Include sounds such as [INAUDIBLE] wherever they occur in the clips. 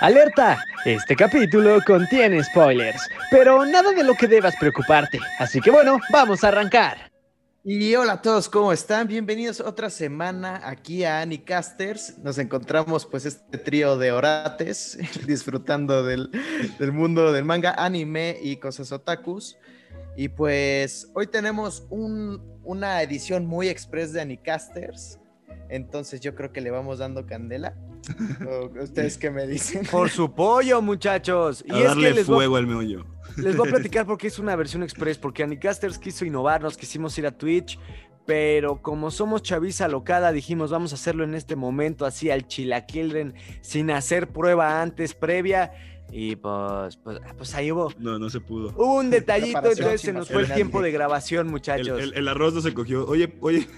Alerta, este capítulo contiene spoilers, pero nada de lo que debas preocuparte. Así que bueno, vamos a arrancar. Y hola a todos, ¿cómo están? Bienvenidos otra semana aquí a Anicasters. Nos encontramos pues este trío de orates [LAUGHS] disfrutando del, del mundo del manga, anime y cosas otakus. Y pues hoy tenemos un, una edición muy express de Anicasters. Entonces yo creo que le vamos dando candela. [LAUGHS] ¿O ¿Ustedes qué me dicen? Por su pollo, muchachos. Y a darle fuego al meollo. Les voy a [LAUGHS] platicar porque es una versión express, porque Anicasters quiso innovar, nos quisimos ir a Twitch, pero como somos chaviza locada, dijimos vamos a hacerlo en este momento, así al chilaquilren, sin hacer prueba antes, previa. Y pues, pues, pues, ahí hubo. No, no se pudo. Hubo un detallito, entonces se nos fue el tiempo de grabación, muchachos. El, el arroz no se cogió. Oye, oye,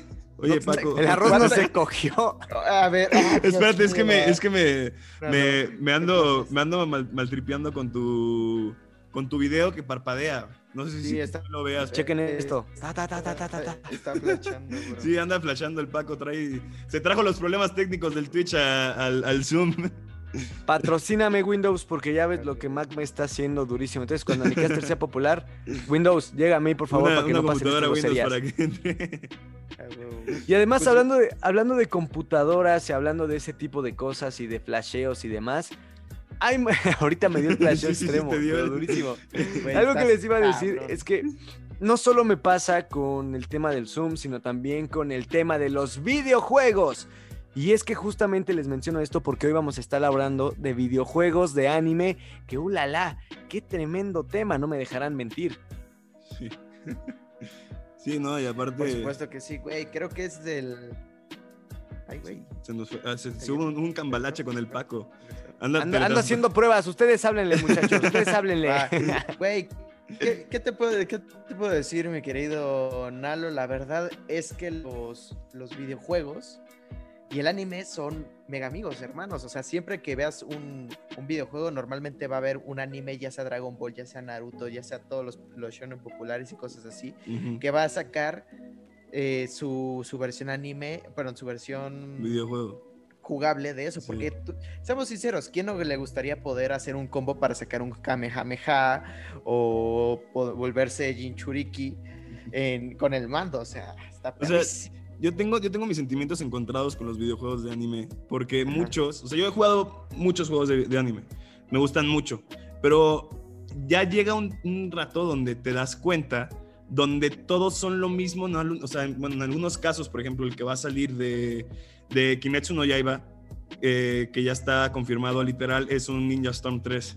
Oye, Paco. El arroz no se cogió. [LAUGHS] A ver. [LAUGHS] Espérate, Dios es que me, es que me, me, no, me ando, me ando mal- maltripeando con tu, con tu video que parpadea. No sé si Sí, está- lo veas. Chequen esto. Ta, ta, ta. Está flashando, bro. Sí, anda flashando el Paco, trae, se trajo los problemas técnicos del Twitch a- al, al Zoom. [LAUGHS] Patrocíname Windows porque ya ves lo que Mac me está haciendo durísimo. Entonces, cuando Anicaster sea popular, Windows, llega a mí, por favor, una para que una no groserías. Windows para que entre. [LAUGHS] Y además, Pues- hablando, de, hablando de computadoras y hablando de ese tipo de cosas y de flasheos y demás, [LAUGHS] ahorita me dio el flasheo [LAUGHS] Sí, sí, sí, extremo, pero durísimo. Algo que les iba a decir cabrón. es que no solo me pasa con el tema del Zoom, sino también con el tema de los videojuegos. Y es que justamente les menciono esto porque hoy vamos a estar hablando de videojuegos de anime, que ulala, qué tremendo tema, no me dejarán mentir. Sí. Sí, no, y Por aparte supuesto que sí, güey. Creo que es del. Ay, güey. se nos fue, ah, se, se hubo un, un cambalache con el Paco. Anda, pero- haciendo pruebas, ustedes háblenle muchachos, ustedes [LAUGHS] háblenle. Va, [LAUGHS] Güey, ¿qué, qué te puedo, ¿qué te puedo decir, mi querido Nalo? La verdad es que los, los videojuegos y el anime son mega amigos, hermanos. O sea, siempre que veas un, un videojuego, normalmente va a haber un anime, ya sea Dragon Ball, ya sea Naruto, ya sea todos los, los shonen populares y cosas así, que va a sacar eh, su, su versión anime, perdón, su versión videojuego. jugable de eso, Sí. porque tú- seamos sinceros, ¿quién no le gustaría poder hacer un combo para sacar un Kamehameha o volverse Jinchuriki en- con el mando? O sea, está O sea. Yo tengo, yo tengo mis sentimientos encontrados con los videojuegos de anime, porque Ajá. muchos, o sea, yo he jugado muchos juegos de, de anime, me gustan mucho, pero ya llega un, un rato donde te das cuenta, donde todos son lo mismo, ¿no? o sea, en- bueno, en algunos casos, por ejemplo, el que va a salir de, de Kimetsu no Yaiba, eh, que ya está confirmado literal, es un Ninja Storm 3.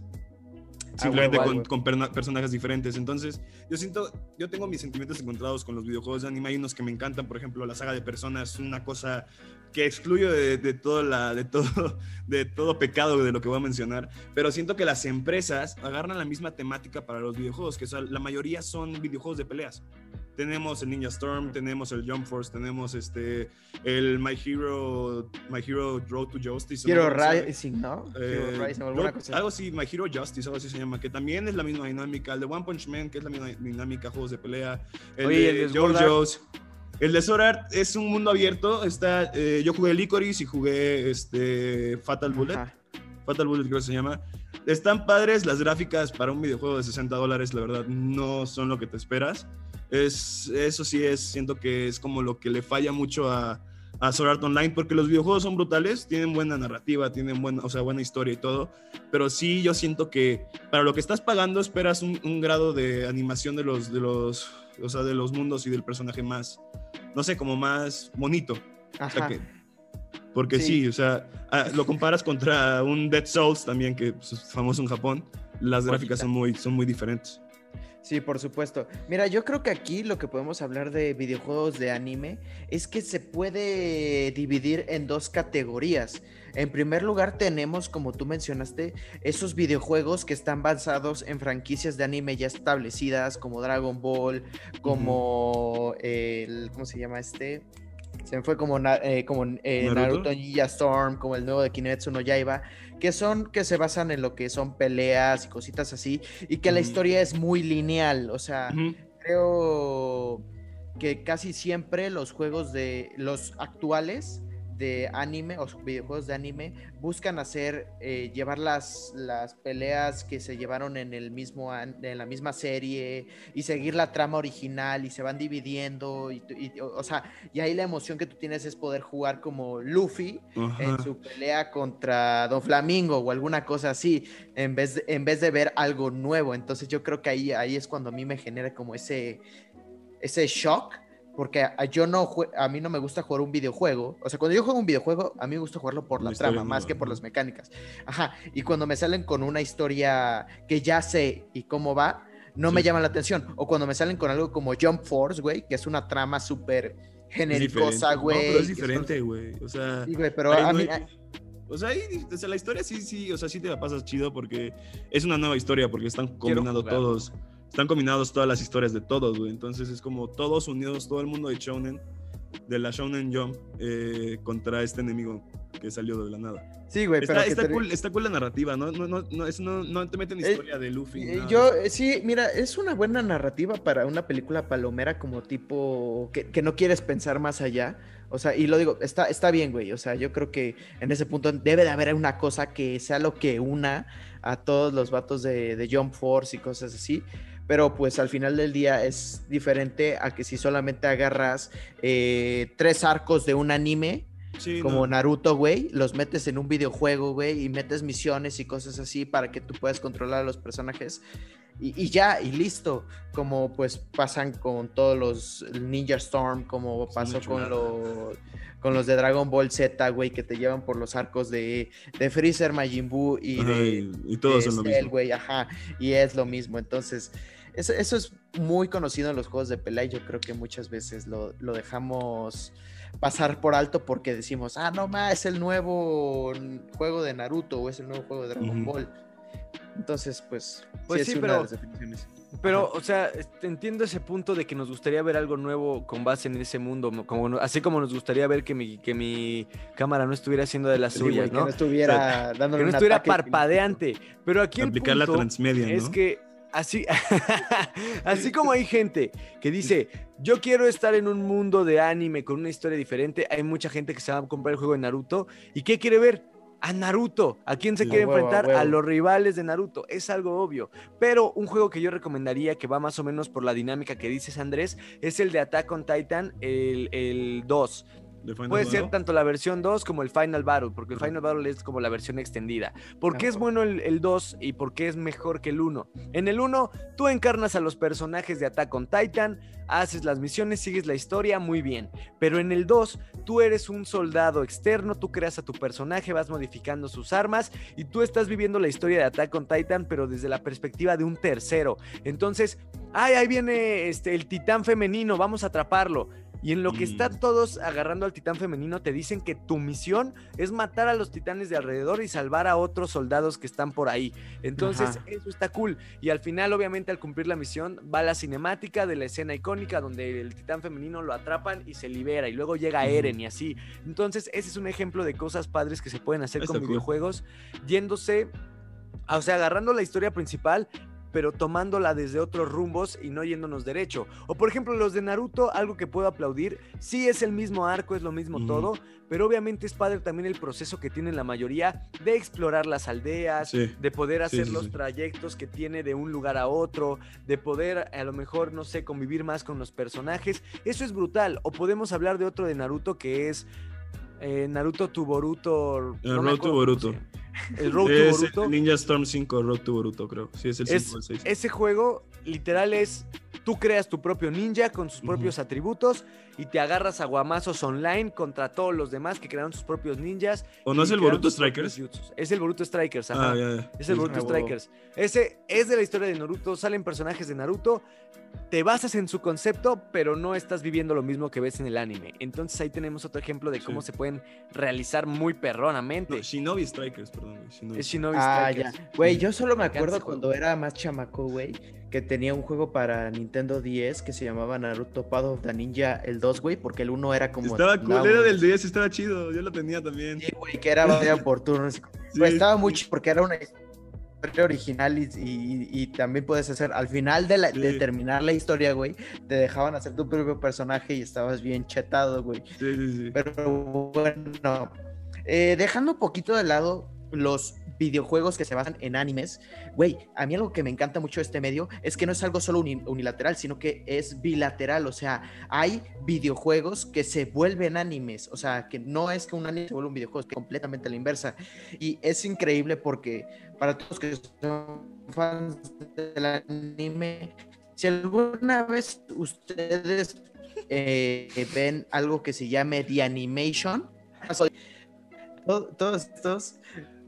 Simplemente huevo, a con, con personajes diferentes. Entonces, yo siento, yo tengo mis sentimientos encontrados con los videojuegos de anime. Hay unos que me encantan, por ejemplo, la saga de personas, es una cosa que excluyo de, de todo la, de todo, [LAUGHS] de todo pecado de lo que voy a mencionar. Pero siento que las empresas agarran la misma temática para los videojuegos, que son- la mayoría son videojuegos de peleas. Tenemos el Ninja Storm, tenemos el Jump Force, tenemos este, el My Hero, My Hero Road to Justice. Hero ¿no? Rising, ¿no? Eh, Hero Rising o alguna Road- cosa. algo así, My Hero Justice, algo así se llama, que también es la misma dinámica. El de One Punch Man, que es la misma dinámica, juegos de pelea. El Oye, de el de. JoJo's. El de Sword Art es un mundo abierto. Está, eh, yo jugué Licorice y jugué este, Fatal Bullet. Ajá. Fatal Bullet creo que se llama. Están padres las gráficas para un videojuego de 60 dólares, la verdad, no son lo que te esperas. Es, eso sí es, siento que es como lo que le falla mucho a, a Sword Art Online, porque los videojuegos son brutales, tienen buena narrativa, tienen buena, o sea, buena historia y todo, pero sí yo siento que para lo que estás pagando esperas un, un grado de animación de los, de los, o sea, de los mundos y del personaje más, no sé, como más bonito. O sea Ajá. que- porque sí. Sí. o sea, lo comparas contra un Dead Souls también, que pues, es famoso en Japón. Las gráficas son muy, son muy diferentes. Sí, por supuesto. Mira, yo creo que aquí lo que podemos hablar de videojuegos de anime es que se puede dividir en dos categorías. En primer lugar tenemos, como tú mencionaste, esos videojuegos que están basados en franquicias de anime ya establecidas, como Dragon Ball, como el, ¿cómo se llama este? Se me fue como, eh, como eh, ¿Naruto? Naruto Ninja Storm, como el nuevo de Kimetsu no Yaiba, que son, que se basan en lo que son peleas y cositas así, y que la historia es muy lineal, o sea, creo que casi siempre los juegos de los actuales de anime o videojuegos de anime buscan hacer, eh, llevar las, las peleas que se llevaron en, el mismo, en la misma serie y seguir la trama original y se van dividiendo. Y, o, sea, y ahí la emoción que tú tienes es poder jugar como Luffy en su pelea contra Don Flamingo o alguna cosa así, en vez de, en vez de ver algo nuevo. Entonces yo creo que ahí, ahí es cuando a mí me genera como ese, ese shock porque yo no a mí no me gusta jugar un videojuego. O sea, cuando yo juego un videojuego, a mí me gusta jugarlo por la trama, más que por las mecánicas. Ajá. Y cuando me salen con una historia que ya sé y cómo va, no me llama la atención. O cuando me salen con algo como Jump Force, güey, que es una trama súper genéricosa, güey. No, pero es diferente, güey. O sea. Sí, güey, pero a mí. O sea, la historia sí, sí, o sea, sí te la pasas chido porque es una nueva historia, porque están combinando todos están combinados todas las historias de todos, güey. Entonces es como todos unidos, todo el mundo de Shonen, de la Shonen Jump, eh, contra este enemigo que salió de la nada. Sí, güey, está, pero. Está, cool, está, cool, la narrativa, ¿no? No, no, no, eso no, no te meten eh, historia de Luffy. Eh, yo, sí, mira, es una buena narrativa para una película palomera como tipo que, que, no quieres pensar más allá. O sea, y lo digo, está, está bien, güey. O sea, yo creo que en ese punto debe de haber una cosa que sea lo que una a todos los vatos de, de Jump Force y cosas así pero pues al final del día es diferente a que si solamente agarras eh, tres arcos de un anime, como Naruto, güey, los metes en un videojuego, güey, y metes misiones y cosas así para que tú puedas controlar a los personajes. Y, ya, y listo, como pues pasan con todos los Ninja Storm, como pasó con los, con los de Dragon Ball Z, güey, que te llevan por los arcos de, de Freezer, Majin Buu y de, y todos son lo mismo. ajá, y es lo mismo, entonces eso, es muy conocido en los juegos de pelea y yo creo que muchas veces lo, dejamos pasar por alto porque decimos, ah, no más, es el nuevo juego de Naruto o es el nuevo juego de Dragon Ball. Entonces, pues, pues sí, pero, Pero, o sea, entiendo ese punto de que nos gustaría ver algo nuevo con base en ese mundo, como, así como nos gustaría ver que mi, que mi cámara no estuviera haciendo de las suyas, ¿no? Que no estuviera, que no estuviera parpadeante. Pero aquí el punto la transmedia, es que Así, [LAUGHS] así como hay gente que dice, yo quiero estar en un mundo de anime con una historia diferente, hay mucha gente que se va a comprar el juego de Naruto. ¿Y qué quiere ver? A Naruto. ¿A quién se quiere enfrentar? A, los rivales de Naruto. Es algo obvio. Pero un juego que yo recomendaría, que va más o menos por la dinámica que dices, Andrés, es el de Attack on Titan, el, el 2 Puede ser tanto la versión 2 como el Final Battle, porque el Final Battle es como la versión extendida. ¿Por qué es bueno el, 2 y por qué es mejor que el 1? En el 1, tú encarnas a los personajes de Attack on Titan, haces las misiones, sigues la historia, muy bien. Pero en el 2, tú eres un soldado externo, tú creas a tu personaje, vas modificando sus armas y tú estás viviendo la historia de Attack on Titan, pero desde la perspectiva de un tercero. Entonces, ay, ahí viene este, el titán femenino, vamos a atraparlo y en lo que están todos agarrando al titán femenino, te dicen que tu misión es matar a los titanes de alrededor y salvar a otros soldados que están por ahí. Entonces, eso está cool. Y al final, obviamente, al cumplir la misión, va la cinemática de la escena icónica donde el titán femenino lo atrapan y se libera. Y luego llega Eren y así. Entonces, ese es un ejemplo de cosas padres que se pueden hacer con videojuegos, yéndose o sea, agarrando la historia principal pero tomándola desde otros rumbos y no yéndonos derecho. O por ejemplo, los de Naruto, algo que puedo aplaudir, sí es el mismo arco, es lo mismo todo, pero obviamente es padre también el proceso que tienen la mayoría de explorar las aldeas, de poder hacer los trayectos que tiene de un lugar a otro, de poder a lo mejor, no sé, convivir más con los personajes. Eso es brutal. O podemos hablar de otro de Naruto que es eh, Naruto tu Boruto. El Road to Boruto. El Road to Boruto. Ninja Storm 5, Road to Boruto, creo. Sí, es el 5 6. Ese juego, literal, es. Tú creas tu propio ninja con sus propios atributos y te agarras a guamazos online contra todos los demás que crearon sus propios ninjas. ¿O no es el Boruto Strikers? Es el Boruto Strikers, ajá. Ah, es el Boruto Strikers. Ese es de la historia de Naruto. Salen personajes de Naruto te basas en su concepto, pero no estás viviendo lo mismo que ves en el anime. Entonces ahí tenemos otro ejemplo de cómo se pueden realizar muy perronamente. Shinobi Strikers, perdón. Es Shinobi ah, Ya. Güey, yo solo me acuerdo cuando era más chamaco, güey, que tenía un juego para Nintendo 10 que se llamaba Naruto Path of the Ninja, el 2, güey, porque el 1 era como... Estaba cool, era del 10, estaba chido, yo lo tenía también. Sí, güey, que era [LAUGHS] por turnos. estaba muy chido porque era una historia original y, y- y también puedes hacer, al final de, la- de Sí. terminar la historia, güey, te dejaban hacer tu propio personaje y estabas bien chetado, güey. Sí, sí, sí. Pero bueno, eh, dejando un poquito de lado los videojuegos que se basan en animes, güey, a mí algo que me encanta mucho de este medio es que no es algo solo uni- unilateral, sino que es bilateral, o sea, hay videojuegos que se vuelven animes, o sea, que no es que un anime se vuelva un videojuego, es que completamente la inversa. Y es increíble porque para todos que son fans del anime, si alguna vez ustedes eh, ven algo que se llame The Animation, [LAUGHS] todos estos,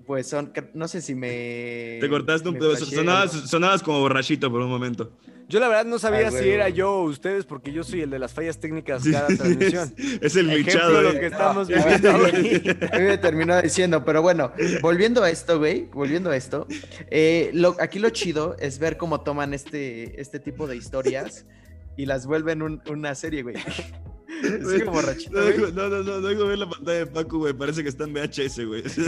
pues son, no sé si me... Te cortaste un pedazo. Sonabas, como borrachito por un momento. Yo la verdad no sabía si güey, era güey. yo o ustedes, porque yo soy el de las fallas técnicas cada transmisión. Es, [LAUGHS] es el bichado. lo eh. que estamos [LAUGHS] viviendo [LAUGHS] a mí me terminó diciendo, pero bueno, volviendo a esto, güey, volviendo a esto, eh, lo- aquí lo chido es ver cómo toman este, este tipo de historias y las vuelven un- una serie, güey. [LAUGHS] Sigue borrachito, No, no, no, no, no dejo ver la pantalla de Paco, güey. Parece que está en VHS, güey. Güey, [LAUGHS] Sí,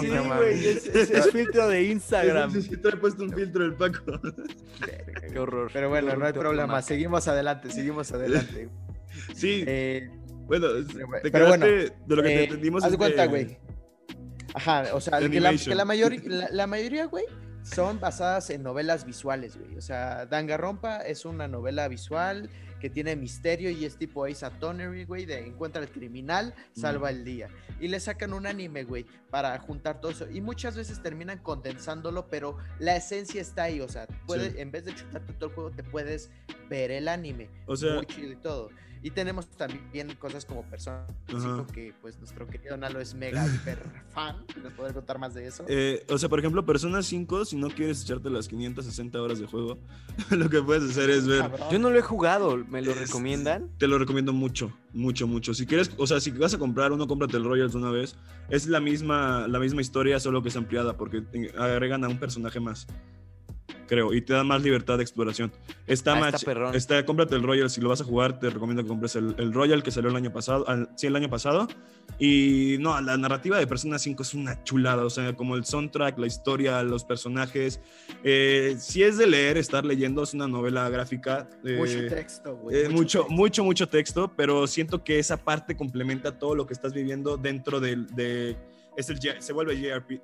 Sí, no güey, mames. es, es- es filtro de Instagram. Sí, trae puesto un filtro el Paco. Qué horror. Pero bueno, no hay problema, seguimos adelante, seguimos adelante. Sí, Eh, bueno, pero te pero bueno, de lo que te eh, entendimos. haz es cuenta, güey. Ajá, o sea, que la, que la mayor- la- la mayoría, güey, son basadas en novelas visuales, güey. O sea, Danganronpa es una novela visual que tiene misterio y es tipo Ace Attorney, güey, de encuentra al criminal, salva el día. Y le sacan un anime, güey, para juntar todo eso. Y muchas veces terminan condensándolo, pero la esencia está ahí. O sea, puedes, Sí. en vez de chutarte todo el juego, te puedes ver el anime. O sea, muy chido y todo. Y tenemos también cosas como Persona 5, que pues nuestro querido Nalo es mega [LAUGHS] hiper fan. ¿Nos podrá contar más de eso? eh, o sea, por ejemplo, Persona 5, si no quieres echarte las 560 horas de juego, [LAUGHS] lo que puedes hacer es ver. Cabrón. Yo no lo he jugado, ¿me lo Es- recomiendan? Te lo recomiendo mucho, mucho, mucho. Si quieres, o sea, si vas a comprar uno, cómprate el Royals de una vez. Es la misma, la misma historia, solo que es ampliada, porque te- agregan a un personaje más. Creo, y te dan más libertad de exploración. Está Ah, más. está cómprate el Royal. Si lo vas a jugar, te recomiendo que compres el, el Royal que salió el año pasado. al- sí, el año pasado. Y no, la narrativa de Persona 5 es una chulada. O sea, como el soundtrack, la historia, los personajes. Eh, si es de leer, estar leyendo, es una novela gráfica. eh, mucho texto, güey. eh, mucho, mucho, mucho texto, pero siento que esa parte complementa todo lo que estás viviendo dentro del, de, es el, J- se vuelve JRP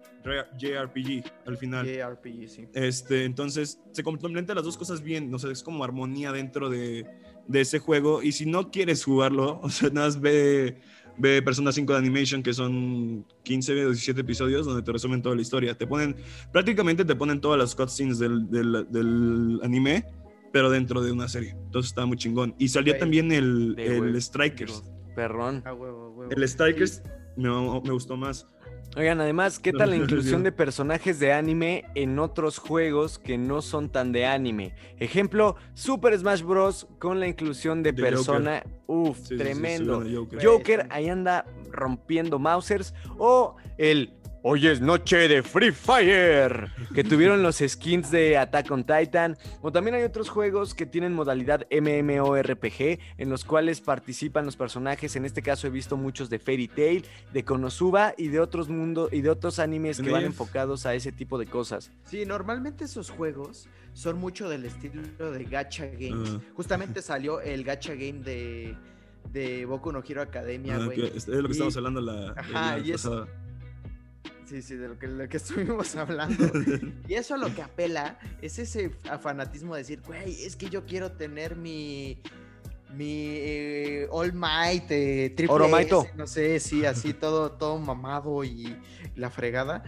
JRPG al final. JRPG, sí. Este, entonces se complementan las dos cosas bien, no sé, es como armonía dentro de, de ese juego. Y si no quieres jugarlo, [LAUGHS] o sea, nada más ve, ve Persona 5 de Animation, que son 15 o 17 episodios donde te resumen toda la historia. Te ponen, prácticamente te ponen todas las cutscenes del, del, del anime, pero dentro de una serie. Entonces está muy chingón. Y salió Güey. también el, el. Strikers. Perrón. El Strikers me, me gustó más. Oigan, además, ¿qué tal la inclusión de personajes de anime en otros juegos que no son tan de anime? Ejemplo, Super Smash Bros. con la inclusión de De Persona. Uf, Sí, sí, sí, tremendo. sí, Joker. Joker está- ahí anda rompiendo Mausers. O el Hoy es noche de Free Fire, que tuvieron los skins de Attack on Titan. O también hay otros juegos que tienen modalidad MMORPG, en los cuales participan los personajes. En este caso he visto muchos de Fairy Tail, de Konosuba y de otros mundos y de otros animes que van enfocados a ese tipo de cosas. Sí, normalmente esos juegos son mucho del estilo de Gacha Games. Ah. Justamente [LAUGHS] salió el Gacha Game de, de Boku no Hero Academia, Ah, güey. es de lo que Y- estamos hablando la, Ajá, la y es-. Sí, sí, de lo que, lo que [LAUGHS] estuvimos hablando. [LAUGHS] Y eso a lo que apela es ese fanatismo de decir, güey, es que yo quiero tener mi. Mi eh, All Might, eh, triple. S, no sé, sí, así [LAUGHS] todo, todo mamado y la fregada.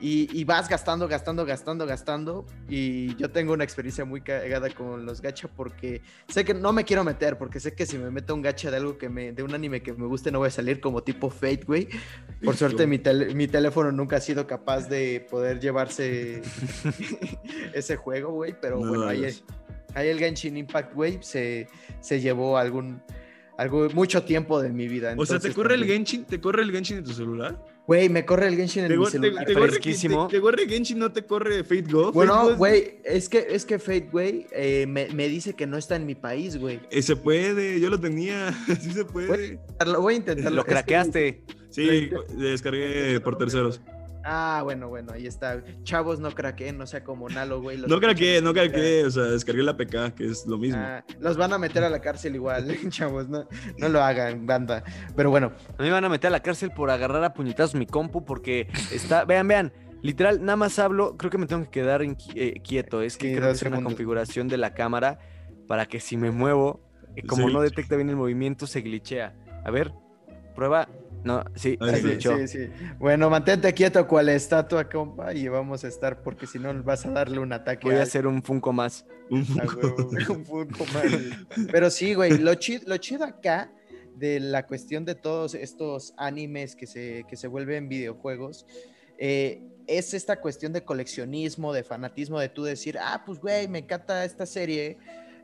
Y, y vas gastando, gastando, gastando, gastando. Y yo tengo una experiencia muy cagada con los gacha porque sé que no me quiero meter, porque sé que si me meto un gacha de algo que me, de un anime que me guste, no voy a salir como tipo Fate, güey. Por suerte mi, mi teléfono nunca ha sido capaz de poder llevarse [LAUGHS] [LAUGHS] ese juego, güey. Pero No bueno, ahí. Ahí el Genshin Impact, güey, se, se llevó algún, algo, mucho tiempo de mi vida. O sea, ¿te corre el Genshin? ¿Te corre el Genshin en tu celular? Güey, me corre el Genshin en ¿Te, mi te- celular. te corre, fresquísimo. te- te corre Genshin, no te corre Fate Go? Bueno, güey, es que, es que Fate, güey, eh, me, me dice que no está en mi país, güey. Eh, se puede, yo lo tenía, [LAUGHS] sí se puede. Lo voy a intentar. Lo craqueaste. Sí, descargué por terceros. Ah, bueno, bueno, ahí está. Chavos, no craqueen, no sea como Nalo, güey. los No craqué, no craqué, o sea, descargué la PK, que es lo mismo. Ah, los van a meter a la cárcel igual, [LAUGHS] chavos, no, no lo hagan, banda. Pero bueno, A mí me van a meter a la cárcel por agarrar a puñetazos mi compu porque está, vean, vean, literal, nada más hablo, creo que me tengo que quedar eh, quieto, es que Sí, creo que es una configuración de la cámara para que si me muevo, eh, como Sí. no detecta bien el movimiento, se glitchea. A ver, prueba, no, sí, está. glitchó. sí, sí. Bueno, mantente quieto cual estatua, compa, y vamos a estar, porque si no vas a darle un ataque. Voy a al- hacer un Funko más. Un Funko. huevo, un Funko Man. Pero sí, güey, lo chido, lo chido acá de la cuestión de todos estos animes que se, que se vuelven videojuegos eh, es esta cuestión de coleccionismo, de fanatismo, de tú decir, ah, pues güey, me encanta esta serie,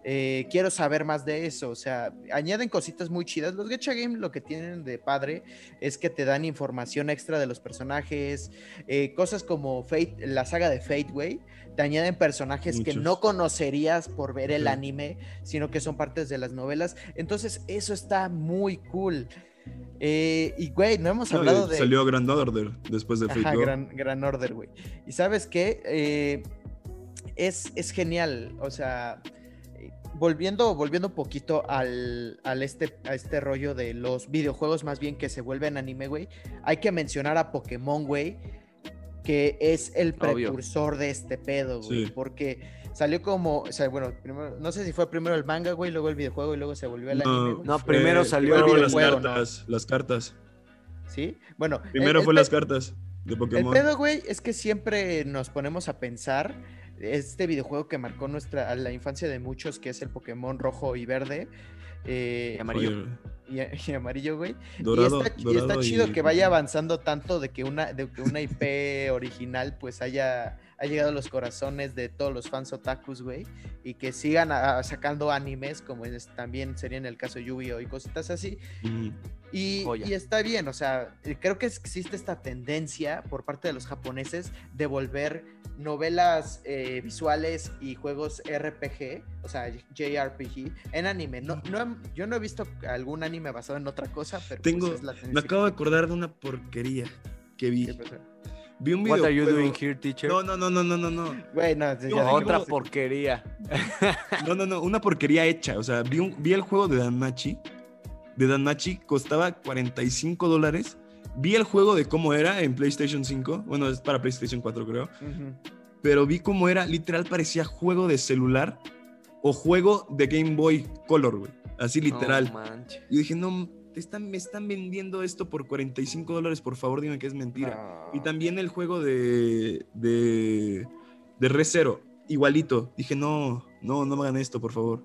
eh, quiero saber más de eso. O sea, añaden cositas muy chidas. Los Gacha Game lo que tienen de padre es que te dan información extra de los personajes, eh, cosas como Fate, la saga de Fate, güey. Te añaden personajes que no conocerías por ver el Sí. anime, sino que son partes de las novelas. Entonces, eso está muy cool. Eh, y, güey, no hemos hablado de. Salió Grand Order después de Fate Ajá, Go. gran, gran order, güey. Y sabes qué? Es, es genial. O sea, volviendo, volviendo un poquito al, al este, a este rollo de los videojuegos más bien que se vuelven anime, güey. Hay que mencionar a Pokémon, güey. Que es el Obvio. precursor de este pedo, güey. Sí. Porque salió como, o sea, bueno, primero, no sé si fue primero el manga, güey, luego el videojuego y luego se volvió el anime, güey. No, primero salió primero el las videojuego, ¿no? cartas, las cartas. ¿Sí? Bueno. Primero el- el fue las cartas de El Pokémon. pedo, güey, es que siempre nos ponemos a pensar este videojuego que marcó nuestra a la infancia de muchos, que es el Pokémon rojo y verde. eh, Y amarillo. [LAUGHS] Y, y amarillo, güey. dorado, y está, y está chido que vaya avanzando tanto de que una, de que una IP [LAUGHS] original pues haya ha llegado a los corazones de todos los fans otakus, güey, y que sigan ah, sacando animes, como es, también sería en el caso Yu-Gi-Oh! y cositas así, Ujú. y, y está bien, o sea, eh, creo que existe esta tendencia por parte de los japoneses de volver novelas eh, visuales y juegos RPG, o sea, JRPG, en anime. No, no yo no he visto algún anime basado en otra cosa, pero pues, Tengo- es la Me acabo de acordar de una porquería que vi. ¿Qué? Vi un What video. are you doing here, teacher? No, no, no, no, no, no, no. Güey, no, ya No, dije- Otra porquería. No, no, no, una porquería hecha. O sea, vi, un- vi el juego de Danmachi. De Danmachi costaba 45 dólares. Vi el juego de cómo era en PlayStation 5. Bueno, es para PlayStation 4, creo. Ujú. Pero vi cómo era. Literal parecía juego de celular o juego de Game Boy Color, güey. Así literal. No. Y dije, no, te están, me están vendiendo esto por 45 dólares. Por favor, dime que es mentira. No. Y también el juego de, de, de Re Zero, igualito. Dije, no, no, no me hagan esto, por favor.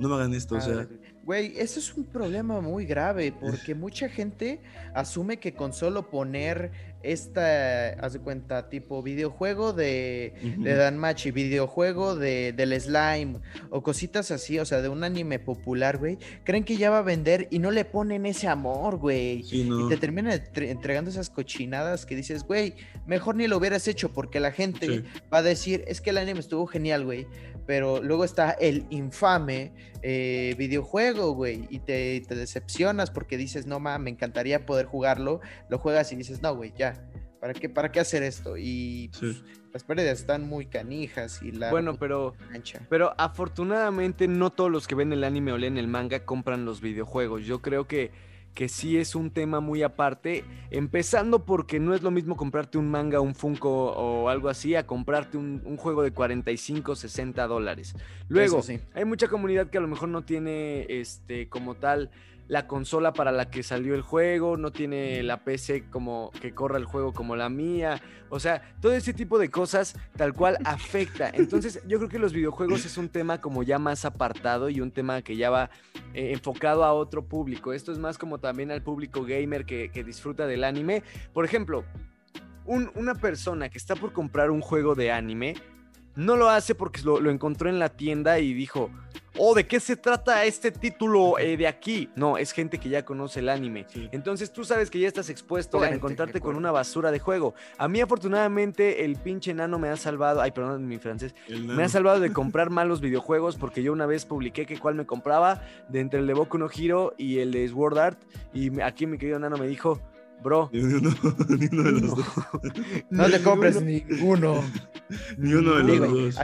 No me hagan esto, o sea. Güey, eso es un problema muy grave porque [LAUGHS] mucha gente asume que con solo poner esta, haz de cuenta, tipo videojuego de, ujú. de Danmachi, videojuego de, del slime o cositas así, o sea, de un anime popular, güey, creen que ya va a vender y no le ponen ese amor, güey. Sí, Y te terminan entre- entregando esas cochinadas que dices, güey, mejor ni lo hubieras hecho porque la gente Sí. va a decir, es que el anime estuvo genial, güey. Pero luego está el infame eh, videojuego, güey, y te, te decepcionas porque dices, no mames, me encantaría poder jugarlo. Lo juegas y dices, no, güey, ya. ¿Para qué, ¿Para qué hacer esto? Y Sí. pues, las pérdidas están muy canijas y la Bueno, pero. Pero afortunadamente no todos los que ven el anime o leen el manga compran los videojuegos. Yo creo que, que sí es un tema muy aparte, empezando porque no es lo mismo comprarte un manga, un Funko o algo así, a comprarte un, un juego de 45, 60 dólares. Luego, sí. hay mucha comunidad que a lo mejor no tiene este como tal la consola para la que salió el juego, no tiene la PC como que corra el juego como la mía, o sea, todo ese tipo de cosas tal cual [LAUGHS] afecta. Entonces, yo creo que los videojuegos es un tema como ya más apartado y un tema que ya va eh, enfocado a otro público. Esto es más como también al público gamer que, que disfruta del anime. Por ejemplo, un- una persona que está por comprar un juego de anime no lo hace porque lo, lo encontró en la tienda y dijo, oh, ¿de qué se trata este título eh, de aquí? No, es gente que ya conoce el anime. Sí. Entonces tú sabes que ya estás expuesto a encontrarte con una basura de juego. A mí afortunadamente el pinche nano me ha salvado, ay perdón mi francés, me ha salvado de [LAUGHS] comprar malos videojuegos porque yo una vez publiqué que cuál me compraba de entre el de Boku no Hero y el de Sword Art y aquí mi querido nano me dijo, Bro. Ni uno, ni uno de los dos. [LAUGHS] No te compres ninguno. Ni uno [LAUGHS] de los dos.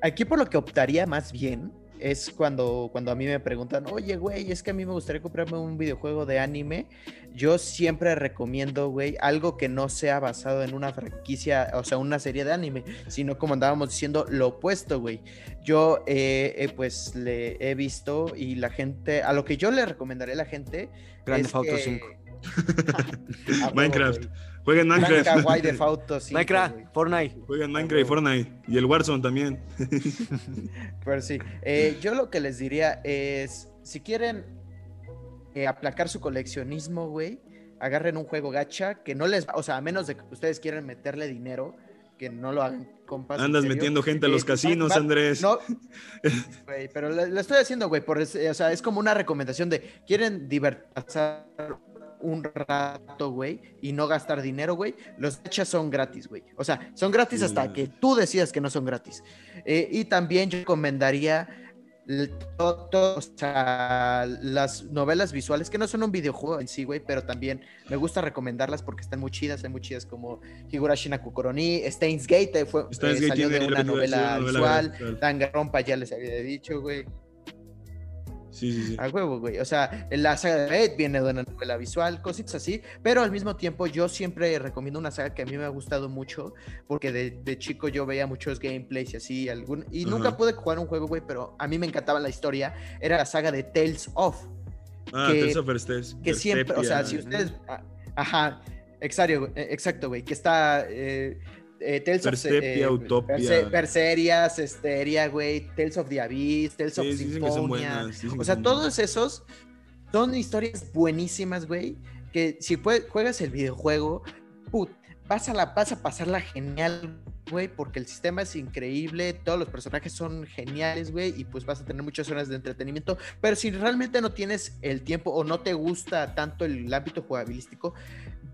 Aquí por lo que optaría más bien es cuando, cuando a mí me preguntan, oye, güey, es que a mí me gustaría comprarme un videojuego de anime. Yo siempre recomiendo, güey, algo que no sea basado en una franquicia, o sea, una serie de anime, sino como andábamos diciendo, lo opuesto, güey. Yo, eh, eh, pues, le he visto y la gente, a lo que yo le recomendaré a la gente... Grand Theft Auto que- 5. [LAUGHS] [LAUGHS] Minecraft. Jueguen Minecraft. Grand Theft Auto 5, Minecraft. [LAUGHS] Fortnite. Jueguen Minecraft y Fortnite. Y el Warzone también. Pero sí, eh, yo lo que les diría es, si quieren eh, aplacar su coleccionismo, güey, agarren un juego gacha que no les va, o sea, a menos de que ustedes quieran meterle dinero, que no lo hagan, compas. Andas metiendo gente a los Eh, casinos, va- va- Andrés. No, pero lo, estoy haciendo, güey, por, o sea, es como una recomendación de, quieren divertirse un rato, güey, y no gastar dinero, güey, los gachas son gratis, güey. O sea, son gratis hasta que tú decidas que no son gratis. Eh, y también yo recomendaría l- to- to- o sea, las novelas visuales, que no son un videojuego en sí, güey, pero también me gusta recomendarlas porque están muy chidas, hay muy chidas como Higurashi no Kukoroni, Steins Gate, fue, Steins eh, Gate salió de una novela una novela visual, visual. Danganronpa ya les había dicho, güey. Sí, sí, sí. A huevo, güey. O sea, la saga de Red viene de una novela visual, cositas así. Pero al mismo tiempo, yo siempre recomiendo una saga que a mí me ha gustado mucho. Porque de, de chico yo veía muchos gameplays y así. Algún, y nunca pude jugar un juego, güey. Pero a mí me encantaba la historia. Era la saga de Tales of. Ah, que- Tales of Que siempre, o sea, si ustedes. ah, Ajá. Exacto, güey. Que está. eh, eh, Tales of Persephia, Utopia. Perse- Perserias, Esteria, güey. Tales of the Abyss, Tales of Sí, son Symphonia. O sea, todos esos son historias buenísimas, güey. Que si jue- juegas el videojuego, put, vas a, la, vas a pasarla genial, güey, porque el sistema es increíble, todos los personajes son geniales, güey, y pues vas a tener muchas horas de entretenimiento. Pero si realmente no tienes el tiempo o no te gusta tanto el ámbito jugabilístico,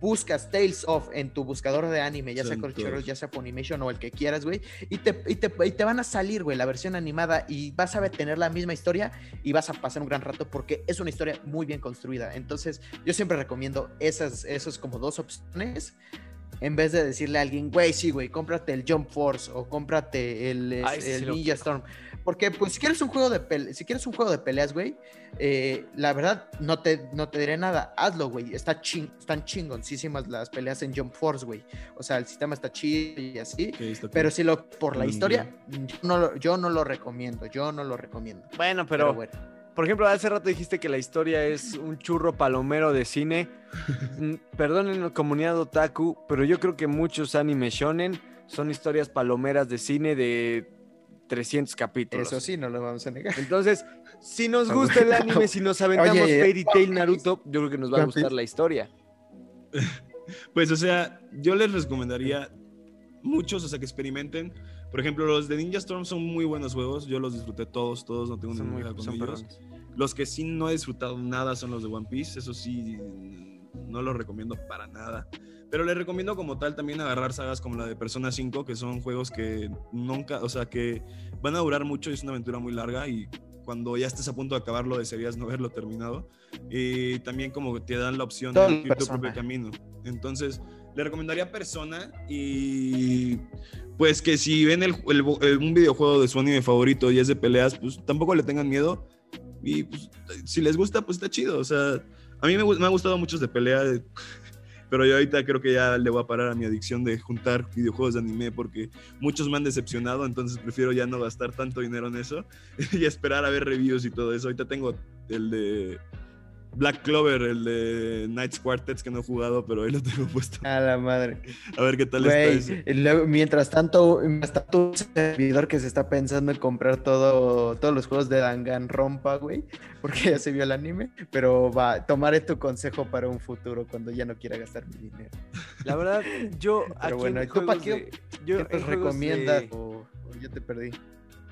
buscas Tales of en tu buscador de anime, ya sea. Crunchyroll, ya sea Funimation o el que quieras, güey, y te, y, te, y te van a salir, güey, la versión animada y vas a ver tener la misma historia y vas a pasar un gran rato porque es una historia muy bien construida. Entonces, yo siempre recomiendo esas, esos como dos opciones. En vez de decirle a alguien, güey, sí, güey, cómprate el Jump Force o cómprate el, sí el Ninja Storm. Porque, pues, si quieres un juego de pele- si quieres un juego de peleas, güey, eh, la verdad, no te, no te diré nada. Hazlo, güey. Está ching, están chingoncísimas las peleas en Jump Force, güey. O sea, el sistema está chido y así. Pero si lo, por la Mm, historia, yo no, lo, yo no lo recomiendo. Yo no lo recomiendo. Bueno, Pero, pero, bueno. por ejemplo, hace rato dijiste que la historia es un churro palomero de cine. [LAUGHS] Mm, Perdonen la comunidad otaku, pero yo creo que muchos anime shonen son historias palomeras de cine de 300 capítulos. Eso sí, no lo vamos a negar. Entonces, si nos [LAUGHS] gusta el anime, si nos aventamos Oye, Fairy Tail Naruto, yo creo que nos va a gustar la historia. [LAUGHS] Pues, o sea, yo les recomendaría muchos, o sea, que experimenten. Por ejemplo, los de Ninja Storm son muy buenos juegos. Yo los disfruté todos, todos, no tengo ninguna con ellos. Los que sí no he disfrutado nada son los de One Piece. Eso sí, no los recomiendo para nada. Pero les recomiendo como tal también agarrar sagas como la de Persona 5, que son juegos que nunca, o sea, que van a durar mucho y es una aventura muy larga y cuando ya estés a punto de acabarlo desearías no haberlo terminado. Y también como te dan la opción Todo de elegir tu propio camino. Entonces, le recomendaría Persona y pues que si ven el- el- el- un videojuego de su anime favorito y es de peleas, pues tampoco le tengan miedo. Y pues, si les gusta, pues está chido. O sea, a mí me, me ha gustado muchos de pelea, pero yo ahorita creo que ya le voy a parar a mi adicción de juntar videojuegos de anime porque muchos me han decepcionado, entonces prefiero ya no gastar tanto dinero en eso [LAUGHS] y esperar a ver reviews y todo eso. Ahorita tengo el de Black Clover, el de Knights Quartets que no he jugado, pero ahí lo tengo puesto. A la madre. A ver qué tal Güey, está luego, mientras tanto, tanto, un servidor que se está pensando en comprar todo, todos los juegos de Danganronpa, güey, porque ya se vio el anime, pero va, tomaré tu consejo para un futuro cuando ya no quiera gastar mi dinero. La verdad, yo aquí bueno, en ¿y tú pa' juegos qué- de- yo ¿Qué juegos recomiendas? de- O, o yo te perdí.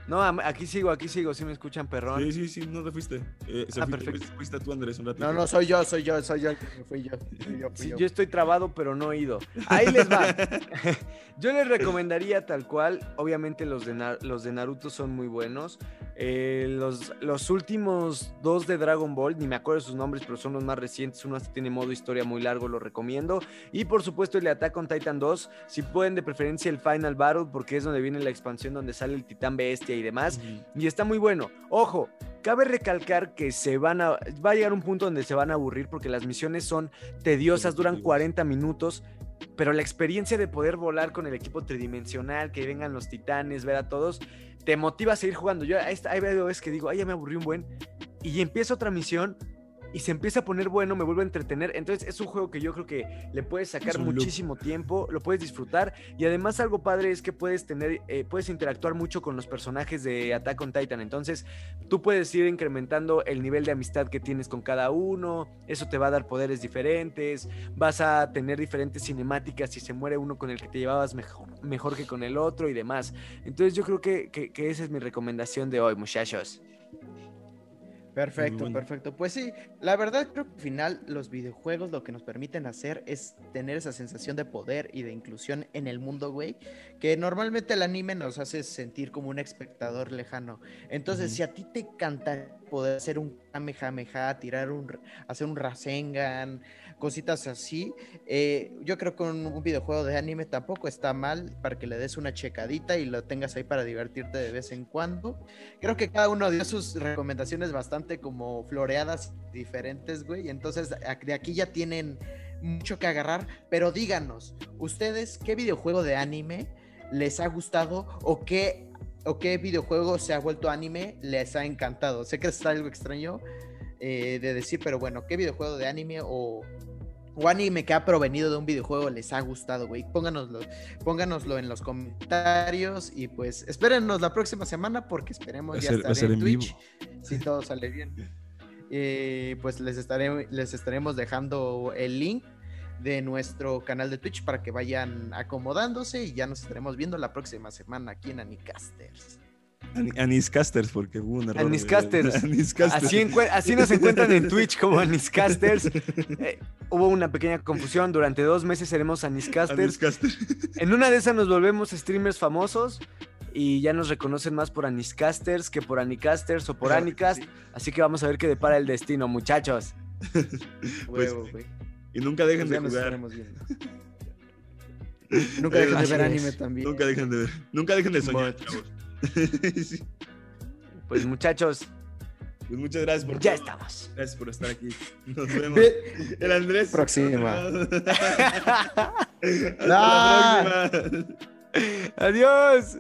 No, aquí sigo, aquí sigo, si me escuchan, perrón. Sí, sí, sí, no te fuiste. Eh, se Ah, fuiste, perfecto. fuiste tú, Andrés, un ratito. No, no, soy yo, soy yo, soy yo, fui yo. Fui yo, fui Sí, yo. yo estoy trabado, pero no oído. Ahí les va. [LAUGHS] yo les recomendaría tal cual. Obviamente los de, los de Naruto son muy buenos. Eh, los, los últimos dos de Dragon Ball, ni me acuerdo de sus nombres, pero son los más recientes. Uno hasta tiene modo historia muy largo, lo recomiendo. Y por supuesto el de Attack on Titan 2. Si pueden, de preferencia el Final Battle, porque es donde viene la expansión donde sale el Titán Bestia y demás. Y está muy bueno. Ojo, Cabe recalcar que se van a, va a llegar un punto donde se van a aburrir porque las misiones son tediosas, duran 40 minutos, pero la experiencia de poder volar con el equipo tridimensional, que vengan los titanes, ver a todos, te motiva a seguir jugando. Yo hay veces que digo, ay, ya me aburrí un buen, y empiezo otra misión y se empieza a poner bueno, me vuelve a entretener. Entonces es un juego que yo creo que le puedes sacar muchísimo tiempo, lo puedes disfrutar y además algo padre es que puedes tener, eh, puedes interactuar mucho con los personajes de Attack on Titan. Entonces tú puedes ir incrementando el nivel de amistad que tienes con cada uno, eso te va a dar poderes diferentes, vas a tener diferentes cinemáticas si se muere uno con el que te llevabas mejor, mejor que con el otro y demás. Entonces yo creo que, que esa es mi recomendación de hoy, muchachos. Perfecto, perfecto. Pues sí, la verdad creo que al final los videojuegos lo que nos permiten hacer es tener esa sensación de poder y de inclusión en el mundo, güey, que normalmente el anime nos hace sentir como un espectador lejano. Entonces, si a ti te encanta poder hacer un Kamehameha, tirar un, hacer un Rasengan, cositas así. Eh, yo creo que un, videojuego de anime tampoco está mal para que le des una checadita y lo tengas ahí para divertirte de vez en cuando. Creo que cada uno dio sus recomendaciones bastante como floreadas diferentes, güey. Entonces de aquí ya tienen mucho que agarrar, pero díganos, ¿ustedes qué videojuego de anime les ha gustado o qué, o qué videojuego se ha vuelto anime les ha encantado? Sé que está algo extraño eh, de decir, pero bueno, ¿qué videojuego de anime o o anime que ha provenido de un videojuego les ha gustado, güey. Pónganoslo, pónganoslo en los comentarios y pues espérennos la próxima semana porque esperemos ya estar en, Twitch si todo sale bien. Eh, pues les, estaré, les estaremos dejando el link de nuestro canal de Twitch para que vayan acomodándose y ya nos estaremos viendo la próxima semana aquí en Anicasters. Aniscasters, porque hubo un error. Aniscasters. Así, así, nos encuentran en Twitch como Aniscasters. [LAUGHS] Eh, hubo una pequeña confusión. Durante dos meses seremos Aniscasters. En una de esas nos volvemos streamers famosos y ya nos reconocen más por Aniscasters que por Anicasters o por Anicast. Así que vamos a ver qué depara el destino, muchachos. [LAUGHS] Pues, y nunca dejen pues de jugar. [LAUGHS] Nunca dejen de ver anime también. Nunca dejen de ver. Nunca dejen de soñar, chavos. [LAUGHS] Pues muchachos. Pues muchas gracias por Ya estamos. Gracias por estar aquí. Nos [LAUGHS] vemos. El Andrés. Próxima. [LAUGHS] Hasta la próxima. Adiós.